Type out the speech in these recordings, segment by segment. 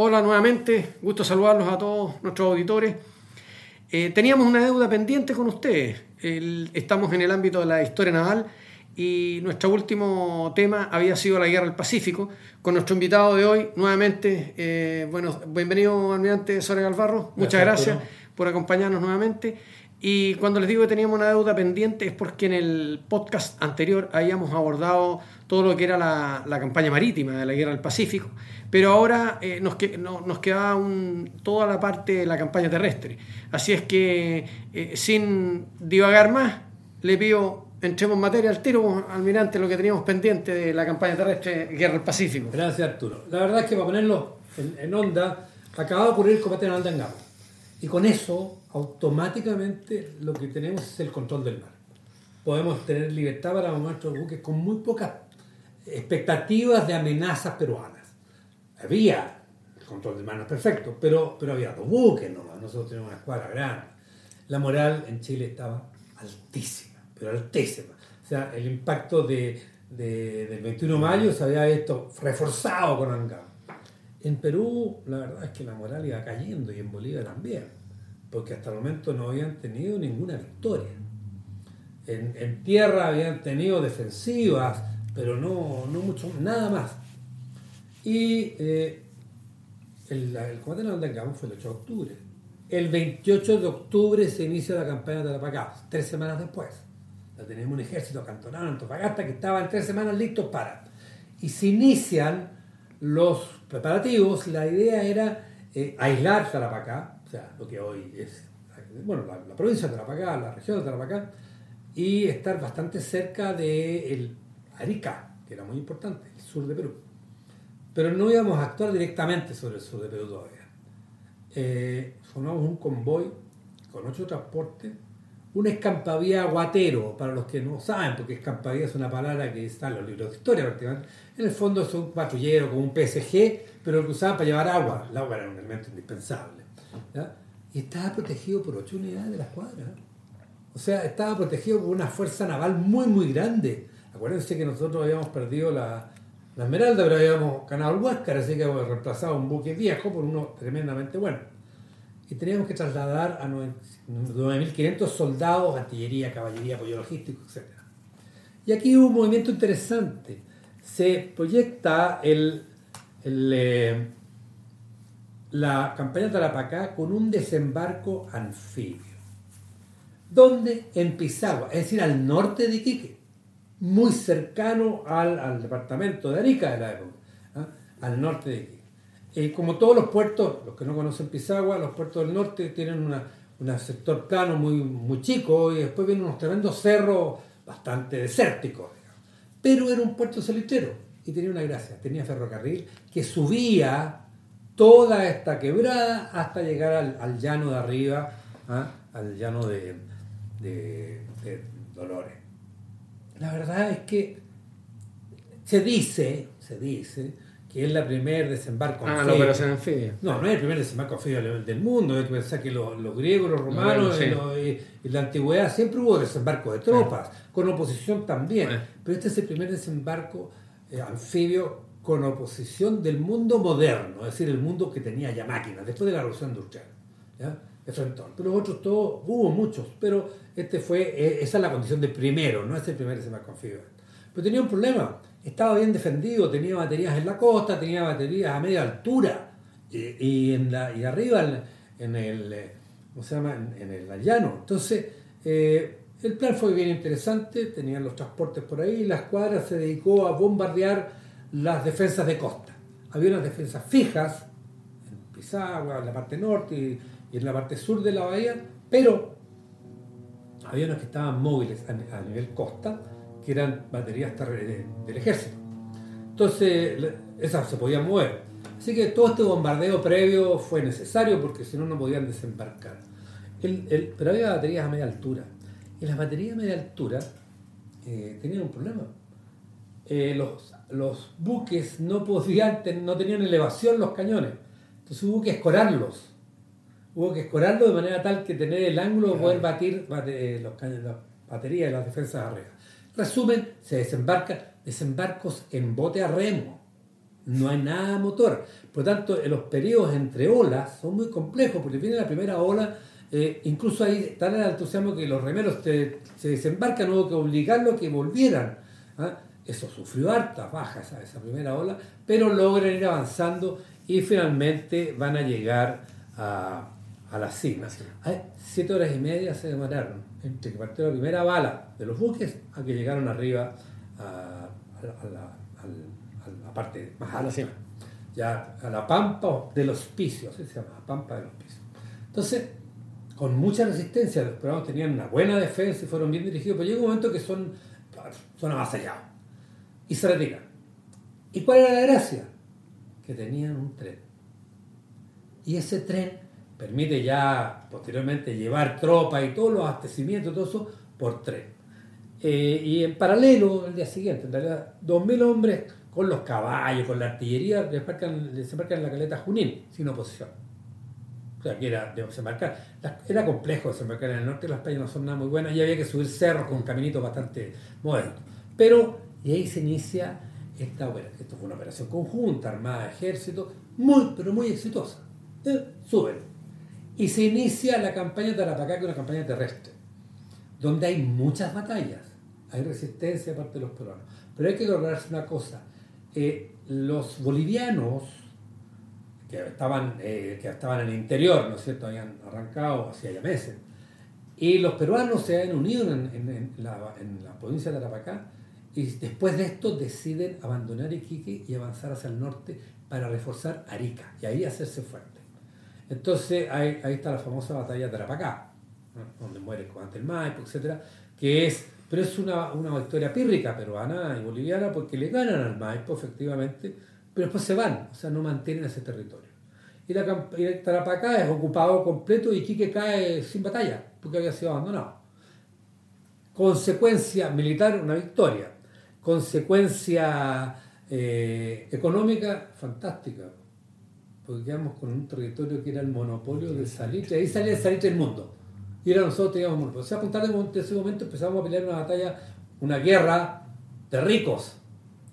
Hola nuevamente, gusto saludarlos a todos nuestros auditores. Eh, teníamos una deuda pendiente con ustedes. estamos en el ámbito de la historia naval y nuestro último tema había sido la guerra del Pacífico. Con nuestro invitado de hoy, nuevamente, eh, bueno, bienvenido almirante Soria Galvarro. Muchas gracias por acompañarnos nuevamente. Y cuando les digo que teníamos una deuda pendiente es porque en el podcast anterior habíamos abordado todo lo que era la, campaña marítima de la Guerra del Pacífico, pero ahora eh, nos, nos queda un, toda la parte de la campaña terrestre. Así es que, eh, sin divagar más, le pido, entremos en materia al tiro, almirante, lo que teníamos pendiente de la campaña terrestre Guerra del Pacífico. Gracias, Arturo. La verdad es que para ponerlo en, onda, acaba de ocurrir el combate naval de Angamo. Y con eso, automáticamente, lo que tenemos es el control del mar. Podemos tener libertad para nuestros buques con muy pocas expectativas de amenazas peruanas. Había, el control no es perfecto, pero, pero había dos buques nomás, nosotros teníamos una escuadra grande. La moral en Chile estaba altísima, pero altísima. O sea, el impacto de, del 21 de mayo se había visto reforzado con Angamo. En Perú, la verdad es que la moral iba cayendo y en Bolivia también, porque hasta el momento no habían tenido ninguna victoria. En, tierra habían tenido defensivas, pero no, no mucho, nada más. Y eh, el, el combate naval de Angamo fue el 8 de octubre. El 28 de octubre se inicia la campaña de Tarapacá, tres semanas después. Ya tenemos un ejército acantonado en Antofagasta que estaba en tres semanas listos para. Y se inician los preparativos, la idea era eh, aislar Tarapacá, o sea, lo que hoy es, bueno, la, provincia de Tarapacá, la región de Tarapacá, y estar bastante cerca de el Arica, que era muy importante, el sur de Perú. Pero no íbamos a actuar directamente sobre el sur de Perú todavía. Eh, formamos un convoy con ocho transportes un escampavía guatero, para los que no saben, porque escampavía es una palabra que está en los libros de historia prácticamente. En el fondo es un patrullero como un PSG, pero que usaban para llevar agua. El agua era un elemento indispensable. Y estaba protegido por ocho unidades de la escuadra. O sea, estaba protegido por una fuerza naval muy, muy grande. Acuérdense que nosotros habíamos perdido la, la Esmeralda, pero habíamos ganado el Huáscar, así que habíamos reemplazado un buque viejo por uno tremendamente bueno y teníamos que trasladar a 9.500 soldados, artillería, caballería, apoyo logístico, etc. Y aquí hubo un movimiento interesante. Se proyecta el, eh, la campaña de Tarapacá con un desembarco anfibio. ¿Dónde? En Pisagua, es decir, al norte de Iquique, muy cercano al, departamento de Arica de la época, ¿ah? al norte de Iquique. Eh, como todos los puertos, los que no conocen Pisagua, los puertos del norte tienen un sector plano muy, muy chico y después vienen unos tremendos cerros bastante desérticos. Pero era un puerto salitrero y tenía una gracia, tenía ferrocarril que subía toda esta quebrada hasta llegar al, llano de arriba, ¿ah? al llano de, de Dolores. La verdad es que se dice, se dice, que es la primer desembarco Ah, la operación anfibia. No, no es el primer desembarco anfibio del mundo. Hay que pensar que los, griegos, los romanos, y, la antigüedad siempre hubo desembarco de tropas, con oposición también. Pero este es el primer desembarco eh, anfibio con oposición del mundo moderno, es decir, el mundo que tenía ya máquinas, después de la revolución industrial. ¿ya? Pero otros todos, hubo muchos, pero este fue, eh, esa es la condición de primero, no es el primer desembarco anfibio. Pero tenía un problema estaba bien defendido, tenía baterías en la costa, tenía baterías a media altura y, en la, y arriba en, el, eh, ¿cómo se llama? En, el llano. Entonces, eh, el plan fue bien interesante, tenían los transportes por ahí y la escuadra se dedicó a bombardear las defensas de costa. Había unas defensas fijas en Pisagua, en la parte norte y, en la parte sur de la bahía, pero había unas que estaban móviles a nivel costa que eran baterías del ejército. Entonces, esas se podían mover. Así que todo este bombardeo previo fue necesario porque si no, no podían desembarcar. pero había baterías a media altura. Y las baterías a media altura eh, tenían un problema. Eh, los, los, buques no, podían, no tenían elevación los cañones. Entonces hubo que escorarlos. Hubo que escorarlos de manera tal que tener el ángulo de poder batir eh, los las baterías y las defensas arriba. Resumen, se desembarca, desembarcos en bote a remo. no hay nada motor. Por lo tanto, los periodos entre olas son muy complejos, porque viene la primera ola, eh, incluso ahí tan el entusiasmo que los remeros se desembarcan, hubo que obligarlo a que volvieran. ¿ah? Eso sufrió hartas bajas esa primera ola, pero logran ir avanzando y finalmente van a llegar a, a la cima. siete horas y media se demoraron entre que partió la primera bala de los buques a que llegaron arriba a, la, parte más alta. Ya a la pampa del hospicio, así se llama, pampa del hospicio. Entonces, con mucha resistencia, los peruanos tenían una buena defensa y fueron bien dirigidos, pero llega un momento que son, son avasallados y se retiran. ¿Y cuál era la gracia? Que tenían un tren. Y ese tren permite ya posteriormente llevar tropas y todos los abastecimientos, todo eso, por tren. Eh, y en paralelo, el día siguiente, en realidad, 2.000 hombres con los caballos, con la artillería, desembarcan, desembarcan en la caleta Junín, sin oposición. O sea, que era desembarcar. Era complejo desembarcar en el norte, las playas no son nada muy buenas y había que subir cerros con caminitos bastante modernos. Pero, y ahí se inicia esta. Esto fue una operación conjunta, armada, ejército, muy, pero muy exitosa. Eh, suben y se inicia la campaña de Tarapacá, que es una campaña terrestre, donde hay muchas batallas, hay resistencia de parte de los peruanos. Pero hay que lograrse una cosa, eh, los bolivianos que estaban, eh, que estaban en el interior, ¿no es cierto?, habían arrancado hacía ya meses, y los peruanos se han unido en la provincia de Tarapacá, y después de esto deciden abandonar Iquique y avanzar hacia el norte para reforzar Arica y ahí hacerse fuerte. Entonces ahí, está la famosa batalla de Tarapacá, donde muere el comandante del Maipo, etc. Que es, pero es una, una victoria pírrica peruana y boliviana porque le ganan al Maipo efectivamente, pero después se van, o sea, no mantienen ese territorio. Y, la, Tarapacá es ocupado completo y Quique cae sin batalla, porque había sido abandonado. Consecuencia militar, una victoria. Consecuencia eh, económica, fantástica porque quedamos con un territorio que era el monopolio del salitre, ahí salía el salitre del mundo. Y era nosotros teníamos monopolio. O sea, a de ese momento empezamos a pelear una batalla, una guerra de ricos.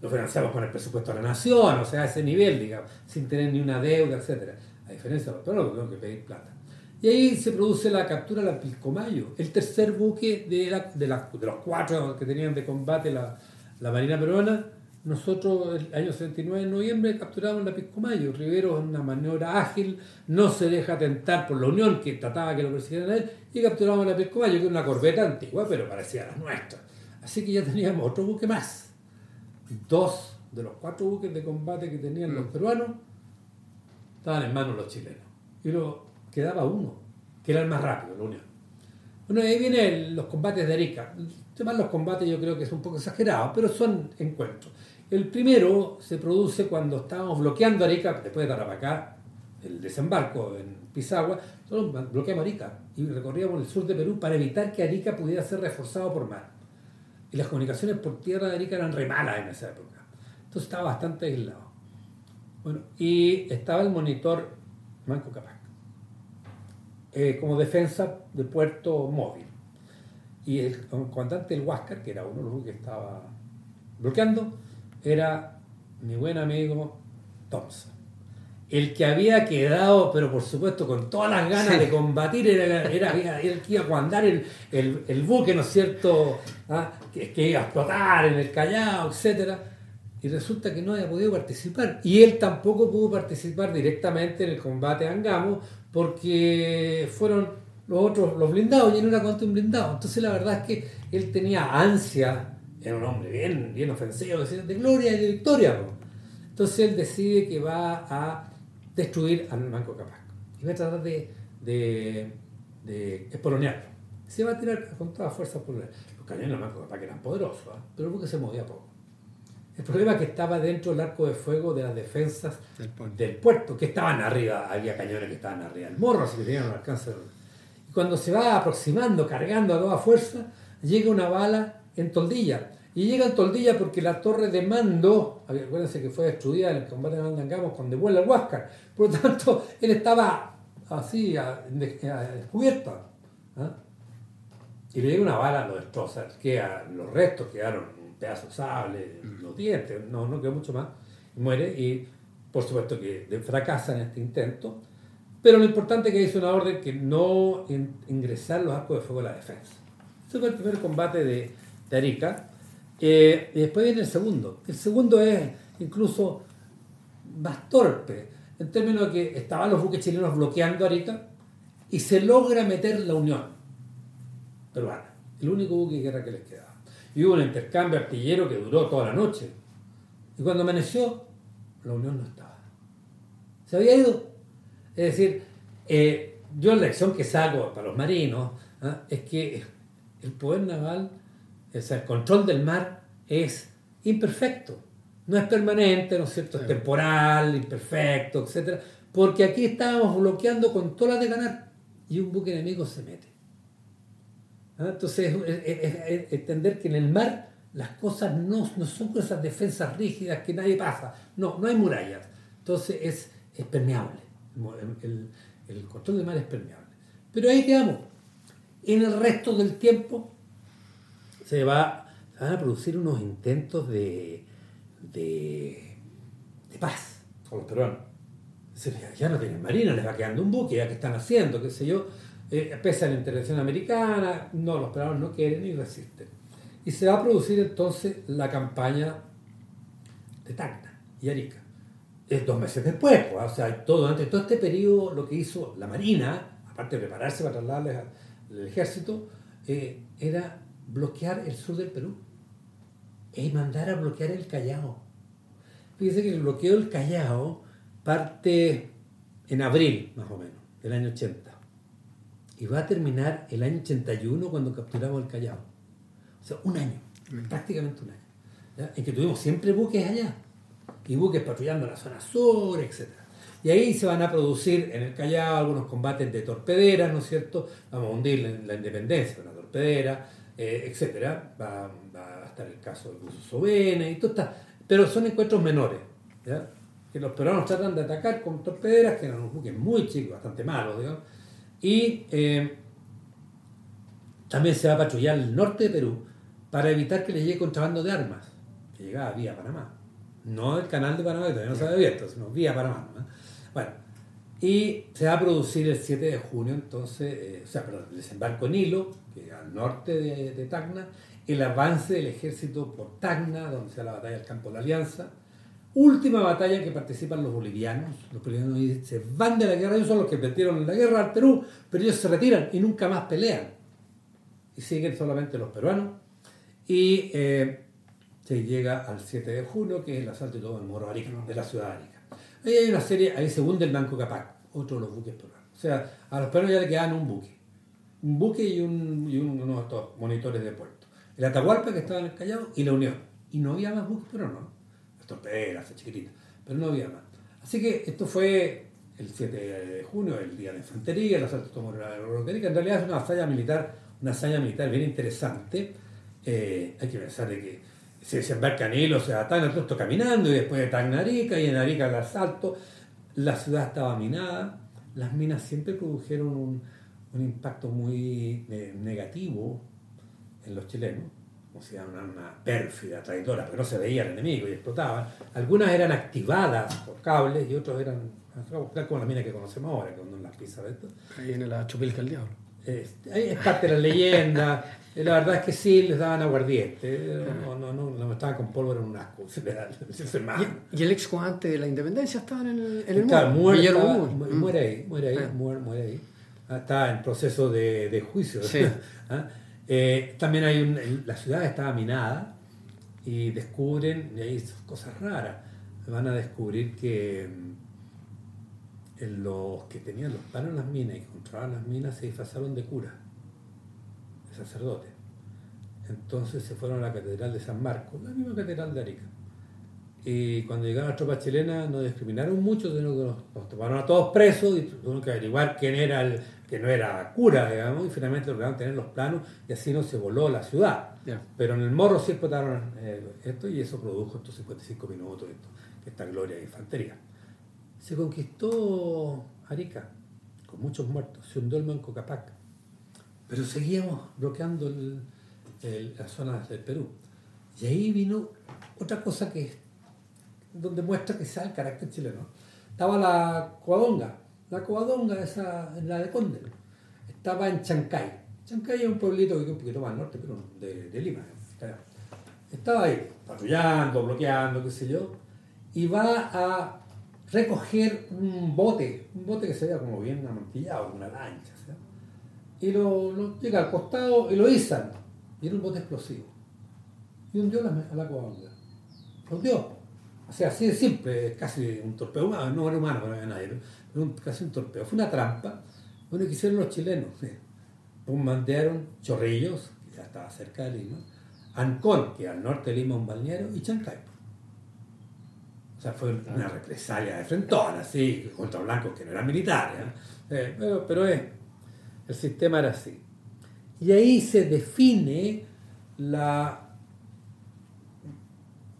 Lo financiamos con el presupuesto de la nación, o sea, a ese nivel, digamos, sin tener ni una deuda, etc. A diferencia de los peruanos, que tenemos que pedir plata. Y ahí se produce la captura de la Pilcomayo, el tercer buque de, la, de, de, los cuatro que tenían de combate la, la Marina peruana, nosotros el año 79 de noviembre capturamos la Piscomayo. Rivero en una maniobra ágil, no se deja tentar por la Unión que trataba que lo persiguieran a él y capturamos la Piscomayo, que es una corbeta antigua, pero parecía la nuestra. Así que ya teníamos otro buque más. Dos de los cuatro buques de combate que tenían los mm. peruanos estaban en manos los chilenos. Y luego quedaba uno, que era el más rápido, la Unión. Bueno, ahí vienen los combates de Arica. Además, los combates yo creo que es un poco exagerado, pero son encuentros. El primero se produce cuando estábamos bloqueando Arica, después de Tarapacá, el desembarco en Pisagua, nosotros bloqueamos Arica y recorríamos el sur de Perú para evitar que Arica pudiera ser reforzado por mar. Y las comunicaciones por tierra de Arica eran re malas en esa época. Entonces estaba bastante aislado. Bueno, y estaba el monitor Manco Capac eh, como defensa de puerto móvil. Y el comandante del Huáscar, que era uno de los que estaba bloqueando, era mi buen amigo Thompson. El que había quedado, pero por supuesto con todas las ganas de combatir, era, era, el que iba a comandar el, el, buque, ¿no es cierto?, ¿Ah? que, que, iba a explotar en el Callao, etc. Y resulta que no había podido participar. Y él tampoco pudo participar directamente en el combate a Angamo, porque fueron los otros, los blindados, y no era contra un blindado. Entonces la verdad es que él tenía ansia era un hombre bien, bien ofensivo, de gloria y de victoria. Entonces él decide que va a destruir al Manco Capac y va a tratar de, de, de espolonearlo. Se va a tirar con toda fuerza por Los cañones del Manco Capac eran poderosos, ¿eh? pero porque se movía poco. El problema es que estaba dentro del arco de fuego de las defensas del puerto, que estaban arriba, había cañones que estaban arriba del morro, así que tenían un alcance. Y cuando se va aproximando, cargando a toda fuerza, llega una bala en Toldilla. Y llega en Toldilla porque la torre de mando, acuérdense que fue destruida en el combate de Mandangamos cuando vuela el Huáscar, por lo tanto, él estaba así, descubierto. ¿ah? Y le llega una bala, lo destroza, que los restos quedaron un pedazo de sable, los dientes, no, no quedó mucho más. muere y por supuesto que fracasa en este intento, pero lo importante es que hizo una orden que no ingresar los arcos de fuego a la defensa. Ese fue el primer combate de, de Arica. Eh, y después viene el segundo. El segundo es incluso más torpe, en términos de que estaban los buques chilenos bloqueando Arica y se logra meter la Unión peruana, el único buque de guerra que les quedaba. Y hubo un intercambio artillero que duró toda la noche. Y cuando amaneció, la Unión no estaba. Se había ido. Es decir, eh, yo la lección que saco para los marinos ¿ah? es que el poder naval, el control del mar es imperfecto. No es permanente, ¿no es cierto? Es temporal, imperfecto, etc. Porque aquí estábamos bloqueando con todas las de ganar y un buque enemigo se mete. ¿Ah? Entonces, es, entender que en el mar las cosas no, no son esas defensas rígidas que nadie pasa. No, no hay murallas. Entonces, es, es permeable. El, el, control del mar es permeable. Pero ahí quedamos. En el resto del tiempo se, va, van a producir unos intentos de, de, de paz con los peruanos. Ya no tienen marina, les va quedando un buque, ya que están haciendo, qué sé yo. Eh, pese a la intervención americana, no, los peruanos no quieren y resisten. Y se va a producir entonces la campaña de Tacna y Arica. Es dos meses después, pues, o sea, todo, durante todo este periodo lo que hizo la Marina, aparte de prepararse para trasladarles al ejército, eh, era bloquear el sur del Perú y mandar a bloquear el Callao. Fíjense que el bloqueo del Callao parte en abril, más o menos, del año 80. Y va a terminar el año 81 cuando capturamos el Callao. O sea, un año, prácticamente un año. En que tuvimos siempre buques allá. Y buques patrullando la zona sur, etc. Y ahí se van a producir en el Callao algunos combates de torpederas, ¿no es cierto? Vamos a hundir la, independencia de una torpedera, eh, etc. Va, a estar el caso del Buzo Sobena y todo está. Pero son encuentros menores. ¿ya? que los peruanos tratan de atacar con torpederas, que eran unos buques muy chicos, bastante malos, digamos. Y eh, también se va a patrullar el norte de Perú para evitar que le llegue contrabando de armas, que llegaba vía Panamá. No el canal de Panamá, que todavía no se había abierto, sino vía Panamá. Bueno, y se va a producir el 7 de junio, entonces, eh, o sea, perdón, el desembarco en Hilo, que al norte de, de, Tacna, el avance del ejército por Tacna, donde se da la batalla del campo de la Alianza, última batalla en que participan los bolivianos. Los bolivianos se van de la guerra, ellos son los que metieron en la guerra al Perú, pero ellos se retiran y nunca más pelean. Y siguen solamente los peruanos. Y eh, se llega al 7 de junio, que es el asalto de todo el Moro Arica, de la ciudad de Arica. Ahí hay una serie, ahí se hunde el Banco Capac, otro de los buques peruanos. O sea, a los peruanos ya le quedan un buque. Un buque y, un, y uno de estos monitores de puerto. El Atahualpa, que estaba en el Callao, y la Unión. Y no había más buques peruanos torpederas, chiquititas, pero no había más. Así que esto fue el 7 de junio, el día de infantería, el asalto tomó la que en realidad es una hazaña militar, una hazaña militar bien interesante. Eh, hay que pensar de que se desembarca en hilo, se ataca esto caminando y después de Tagnarica y en Arica el asalto. La ciudad estaba minada, las minas siempre produjeron un, un impacto muy eh, negativo en los chilenos o sea, una, pérfida, traidora, pero no se veía el enemigo y explotaban. Algunas eran activadas por cables y otros eran, como la mina que conocemos ahora, uno las pisa de esto. Ahí viene la chupilca del diablo. Es, es parte de la leyenda. La verdad es que sí les daban aguardiente, no, no, no, no estaban con pólvora en un asco. ¿Y, ¿Y, el ex comandante de la independencia estaba en el, en el claro, muere, muere, ahí, muere ahí, ah. muere, muere ahí. Ah, está en proceso de, de juicio. Sí. ¿Ah? Eh, también hay un, la ciudad estaba minada y descubren, y hay cosas raras, van a descubrir que mm, los que tenían los panos en las minas y controlaban las minas se disfrazaron de cura, de sacerdote. Entonces se fueron a la Catedral de San Marcos, la misma Catedral de Arica. Y cuando llegaron las tropas chilenas no discriminaron mucho, sino que los, tomaron a todos presos y tuvieron que averiguar quién era el, que no era cura, digamos, y finalmente lograron tener los planos y así no se voló la ciudad. Pero en el morro sí explotaron eh, esto y eso produjo estos 55 minutos, esto, esta gloria de infantería. Se conquistó Arica con muchos muertos, se hundió el Manco Capac, pero seguíamos bloqueando las zonas del Perú. Y ahí vino otra cosa que donde muestra quizá el carácter chileno. Estaba la Coadonga, la Coadonga, esa, la de Conde, estaba en Chancay. Chancay es un pueblito que un poquito más al norte, pero de, de Lima. Estaba ahí, patrullando, bloqueando, qué sé yo, y va a recoger un bote, un bote que se veía como bien amontillado, como una lancha, y lo, llega al costado y lo izan, y era un bote explosivo. Y hundió la, a la Coadonga. Lo hundió. O sea, así de simple, casi un torpeo humano, no era humano, no había nadie, pero casi un torpeo. Fue una trampa, bueno, que hicieron los chilenos. Bombardearon Chorrillos, que ya estaba cerca de Lima, Ancón, que al norte de Lima un balneario, y Chancay. Sea, fue una represalia de frentón, así, contra blancos que no eran militares. Eh, pero, pero es, el sistema era así. Y ahí se define la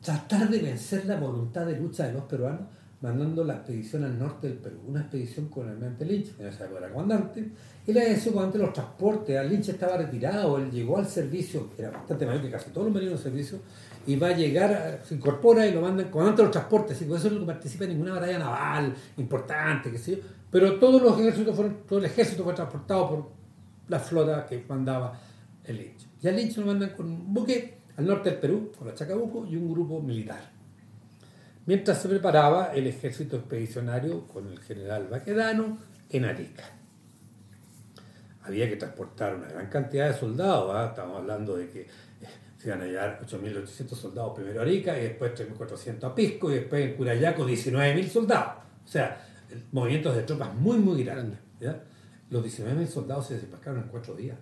tratar de vencer la voluntad de lucha de los peruanos mandando la expedición al norte del Perú, una expedición con el mente Lynch, que en esa época era comandante, y la ese comandante los transportes, al Lynch estaba retirado, él llegó al servicio, era bastante mayor que casi todos los marinos de servicio, y va a llegar, se incorpora y lo mandan comandante de los transportes, y por eso no participa en ninguna batalla naval importante, qué sé yo, pero todos los ejércitos fueron, todo el ejército fue transportado por la flota que mandaba el Lynch. Y al Lynch lo mandan con un buque al norte del Perú, con los Chacabuco, y un grupo militar. Mientras se preparaba el ejército expedicionario con el general Baquedano en Arica. Había que transportar una gran cantidad de soldados, ¿ah? estamos hablando de que eh, se iban a llevar 8.800 soldados primero a Arica y después 3.400 a Pisco y después en Curayaco 19.000 soldados. O sea, movimientos de tropas muy, muy grandes. Los 19.000 soldados se desembarcaron en cuatro días.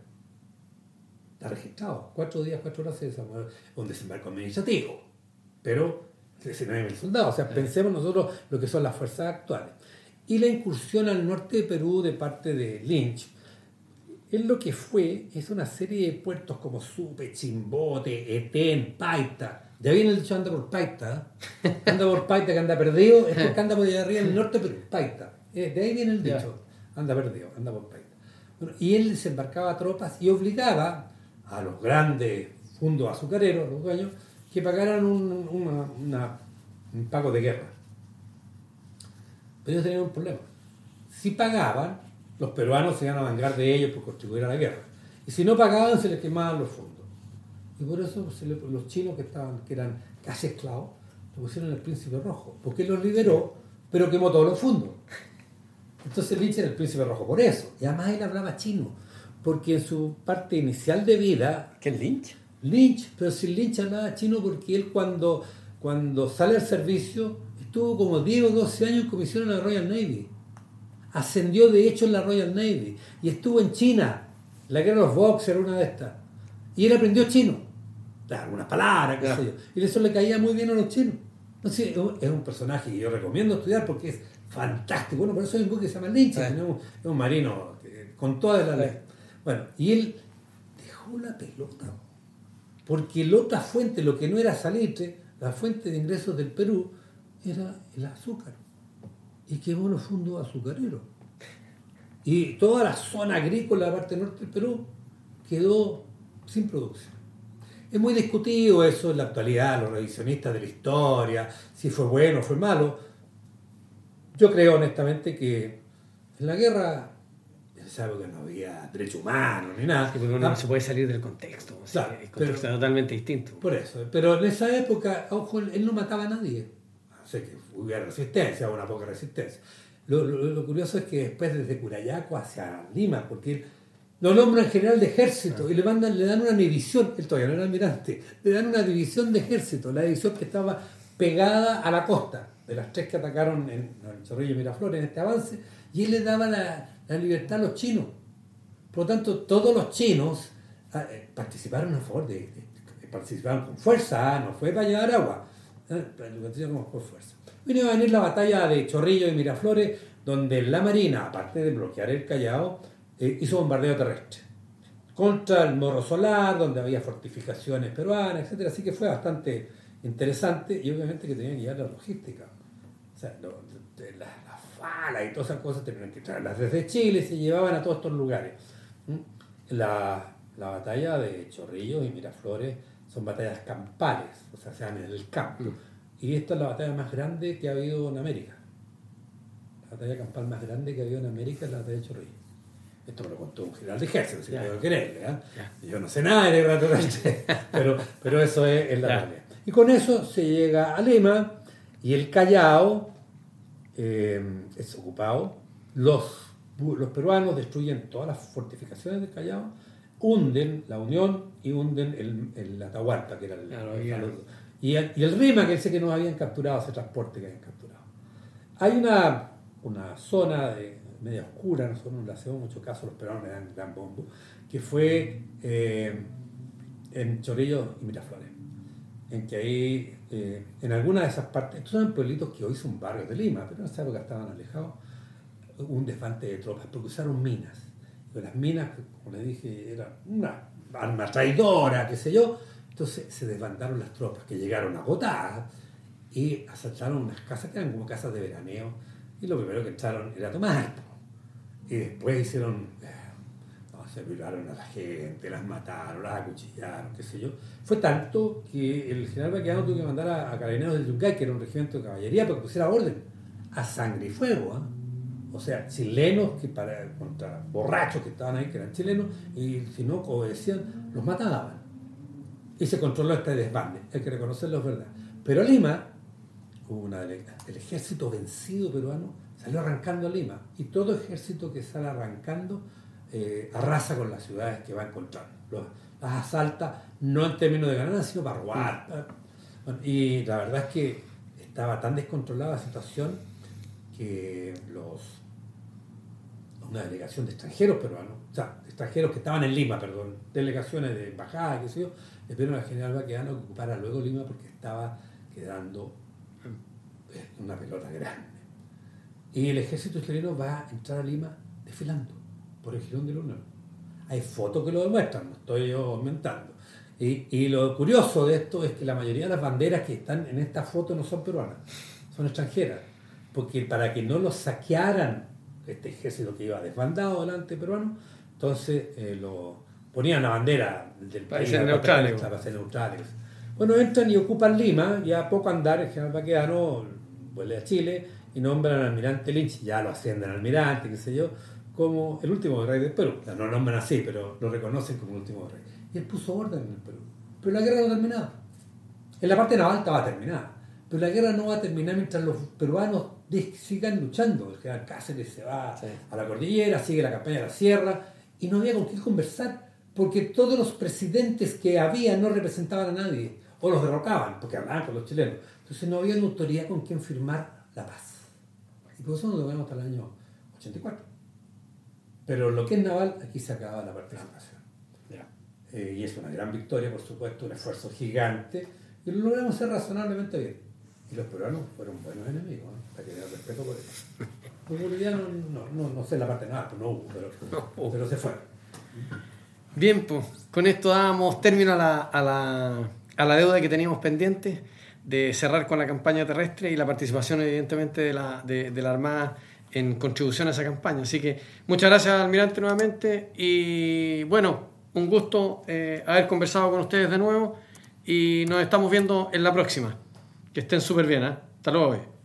Está registrado. Cuatro días, cuatro horas se desembarcó. Un desembarco administrativo. Pero 19.000 soldados. O sea, pensemos nosotros lo que son las fuerzas actuales. Y la incursión al norte de Perú de parte de Lynch es lo que fue, es una serie de puertos como Supe, Chimbote, Etén, Paita. Ya viene el dicho anda por Paita. ¿eh? Anda por Paita que anda perdido, es porque anda por allá arriba en el norte de Perú, Paita. Eh, de ahí viene el dicho, anda perdido, anda por Paita. y él desembarcaba tropas y obligaba a los grandes fundos azucareros, los dueños, que pagaran un, un pago de guerra. Pero ellos tenían un problema. Si pagaban, los peruanos se iban a vengar de ellos por contribuir a la guerra. Y si no pagaban, se les quemaban los fondos. Y por eso los chinos que, estaban, que eran casi esclavos, lo pusieron el príncipe rojo, porque los liberó, pero quemó todos los fondos. Entonces Lynch era el príncipe rojo por eso. Y además él hablaba chino, porque en su parte inicial de vida... ¿Qué es Lynch? Lynch, pero si Lynch hablaba chino porque él cuando, cuando sale al servicio estuvo como 10 o 12 años en comisión en la Royal Navy. Ascendió de hecho en la Royal Navy y estuvo en China. La guerra de los Boxers era una de estas. Y él aprendió chino. Algunas palabras, qué sé yo. Y eso le caía muy bien a los chinos. Entonces, es un personaje que yo recomiendo estudiar porque es fantástico. Bueno, por eso hay un book que se llama Lynch, es un, marino con toda la ley. Bueno, y él dejó la pelota porque la otra fuente, lo que no era salitre, la fuente de ingresos del Perú, era el azúcar. Y quemó los fondos azucareros. Y toda la zona agrícola, la parte norte del Perú, quedó sin producción. Es muy discutido eso en la actualidad, los revisionistas de la historia, si fue bueno o fue malo. Yo creo honestamente que en la guerra sabe que no había derecho humano ni nada. porque uno no ah. se puede salir del contexto. el contexto totalmente distinto. Por eso. Pero en esa época, ojo, él no mataba a nadie. O sea que hubiera resistencia, una poca resistencia. Lo, curioso es que después desde Curayaco hacia Lima, porque él lo nombran general de ejército y le mandan, le dan una división, él todavía no era almirante, le dan una división de ejército, la división que estaba pegada a la costa, de las tres que atacaron en, el Chorrillo Miraflores en este avance, y él le daba la, la libertad a los chinos. Por lo tanto, todos los chinos ah, eh, participaron a favor de, participaron con fuerza, no fue para llevar agua, participaron con fuerza. Vino a venir la batalla de Chorrillo y Miraflores, donde la Marina, aparte de bloquear el Callao, eh, hizo bombardeo terrestre contra el Morro Solar, donde había fortificaciones peruanas, etc. Así que fue bastante interesante y obviamente que tenía que llevar la logística. O sea, y todas esas cosas tenían que traerlas desde Chile se llevaban a todos estos lugares. La, la batalla de Chorrillos y Miraflores son batallas campales, o sea, se dan en el campo. Y esta es la batalla más grande que ha habido en América. La batalla campal más grande que ha habido en América es la batalla de Chorrillos. Esto me lo contó un general de ejército, si Ya. puedo creerle. ¿eh? Yo no sé nada de guerra terrestre, pero, pero eso es, es la Ya. realidad. Y con eso se llega a Lima y el Callao eh, es ocupado. Los, los peruanos destruyen todas las fortificaciones del Callao, hunden la Unión y hunden el, el Atahualpa, que era el, Claro, el saludo. Y el, y el Rima, que dice que nos habían capturado ese transporte que habían capturado. Hay una, una zona de, media oscura, nosotros no le hacemos mucho caso, los peruanos le dan gran bombo, que fue eh, en Chorrillos y Miraflores. En que ahí, eh, en alguna de esas partes, estos son pueblitos que hoy son barrios de Lima, pero en esa época estaban alejados, un desfante de tropas, porque usaron minas. Y las minas, como les dije, era una arma traidora, qué sé yo. Entonces se desbandaron las tropas, que llegaron agotadas, y asaltaron unas casas que eran como casas de veraneo. Y lo primero que entraron era tomar. Y después hicieron, eh, se violaron a la gente, las mataron, las acuchillaron, qué sé yo. Fue tanto que el general Baqueano tuvo que mandar a, a Carabineros del Yungay, que era un regimiento de caballería, para que pusiera orden, a sangre y fuego. ¿ah? O sea, chilenos que para, contra borrachos que estaban ahí, que eran chilenos, y si no obedecían, los mataban. Y se controló este desbande, hay que reconocerlo, es verdad. Pero Lima, una el ejército vencido peruano salió arrancando a Lima y todo ejército que sale arrancando eh, arrasa con las ciudades que va a encontrar. Los- las asalta no en términos de ganar, sino para robar. y la verdad es que estaba tan descontrolada la situación que los una delegación de extranjeros peruanos, o sea, de extranjeros que estaban en Lima, perdón, delegaciones de embajada, qué sé yo, le pidieron al general Baqueano que ocupara luego Lima porque estaba quedando una pelota grande. Y el ejército chileno va a entrar a Lima desfilando por el Girón de Unión. Hay fotos que lo demuestran, no estoy yo inventando. Y, y lo curioso de esto es que la mayoría de las banderas que están en esta foto no son peruanas, son extranjeras. Porque para que no los saquearan este ejército que iba desbandado delante peruano, entonces eh, lo ponían la bandera del Para país ser la neutrales, patria, para ser neutrales. Bueno, entran y ocupan Lima, ya a poco andar, el general Baqueano vuelve a Chile y nombran al almirante Lynch, ya lo ascienden al almirante, qué sé yo, como el último rey del Perú. O sea, no lo nombran así, pero lo reconocen como el último rey. Y él puso orden en el Perú. Pero la guerra no terminaba. En la parte naval estaba terminada. Pero la guerra no va a terminar mientras los peruanos sigan luchando. El general Cáceres se va Sí. a la cordillera, sigue la campaña de la sierra y no había con quién conversar porque todos los presidentes que había no representaban a nadie o los derrocaban porque hablaban con los chilenos. Entonces no había una autoridad con quien firmar la paz. Y por eso nos demoramos hasta el año 84. Pero lo que es naval, aquí se acaba la participación. Eh, y es una gran victoria, por supuesto, un esfuerzo gigante, y lo logramos hacer razonablemente bien. Y los peruanos fueron buenos enemigos, ¿no? para que tengan respeto por eso. Los bolivianos, no, no, no sé la parte naval, pues no hubo, pero, pero se fueron. Bien, pues con esto damos término a la, a, la, a la deuda que teníamos pendiente de cerrar con la campaña terrestre y la participación evidentemente de la, de, de la Armada en contribución a esa campaña. Así que muchas gracias, almirante, nuevamente. Y bueno, un gusto eh, haber conversado con ustedes de nuevo y nos estamos viendo en la próxima. Que estén súper bien. ¿eh? Hasta luego.